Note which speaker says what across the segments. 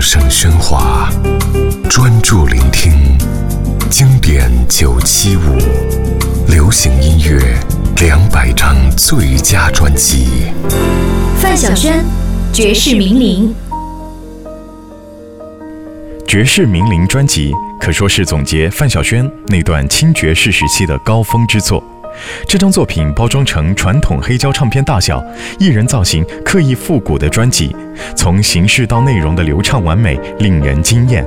Speaker 1: 声喧哗，专注聆听经典九七五，流行音乐两百张最佳专辑。
Speaker 2: 范晓萱，绝世名伶。
Speaker 3: 绝世名伶专辑可说是总结范晓萱那段轻爵士时期的高峰之作。这张作品包装成传统黑胶唱片大小、艺人造型刻意复古的专辑，从形式到内容的流畅完美，令人惊艳。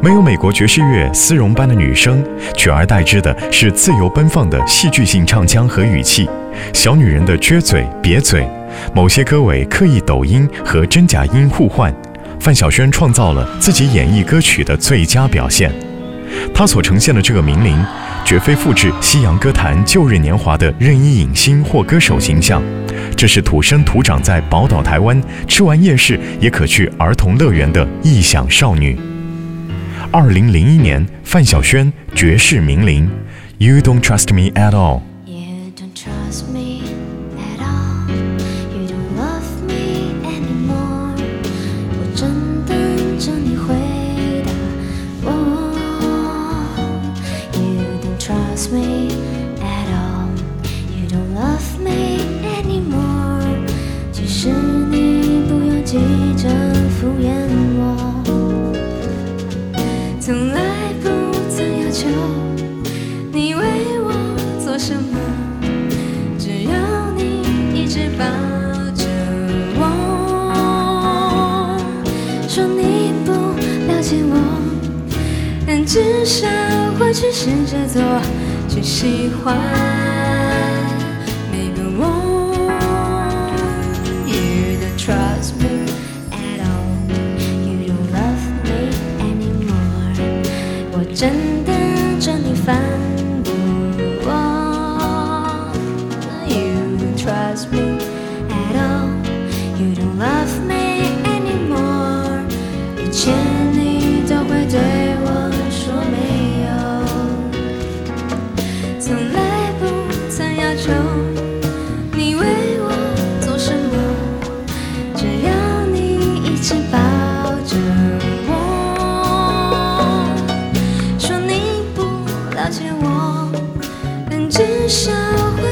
Speaker 3: 没有美国爵士乐丝绒般的女声，取而代之的是自由奔放的戏剧性唱腔和语气，小女人的撅嘴、瘪嘴，某些歌尾刻意抖音和真假音互换。范晓萱创造了自己演绎歌曲的最佳表现。她所呈现的这个名伶，绝非复制西洋歌坛旧日年华的任意影星或歌手形象，这是土生土长在宝岛台湾，吃完夜市也可去儿童乐园的异想少女。二零零一年，范晓萱绝世名伶，You don't trust me at all。
Speaker 4: 从来不曾要求。你为我做什么？只要你一直抱着我，说你不了解我，但至少会去试着做，去喜欢真等着你烦不我。You trust me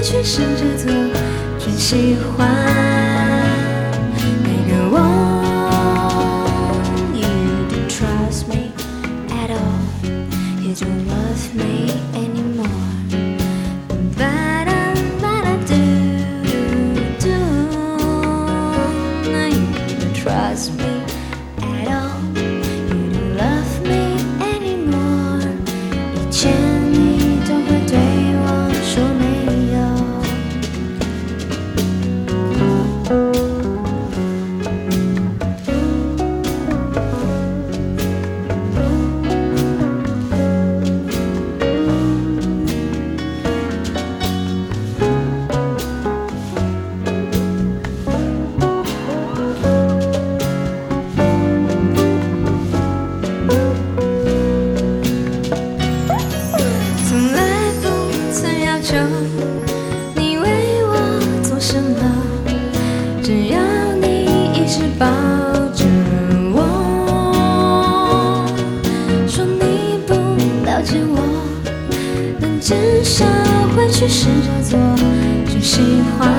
Speaker 4: 去试着做，去喜欢每个我。You don't trust me at all. You don't love me anymore. You don't trust me 试着做，只喜欢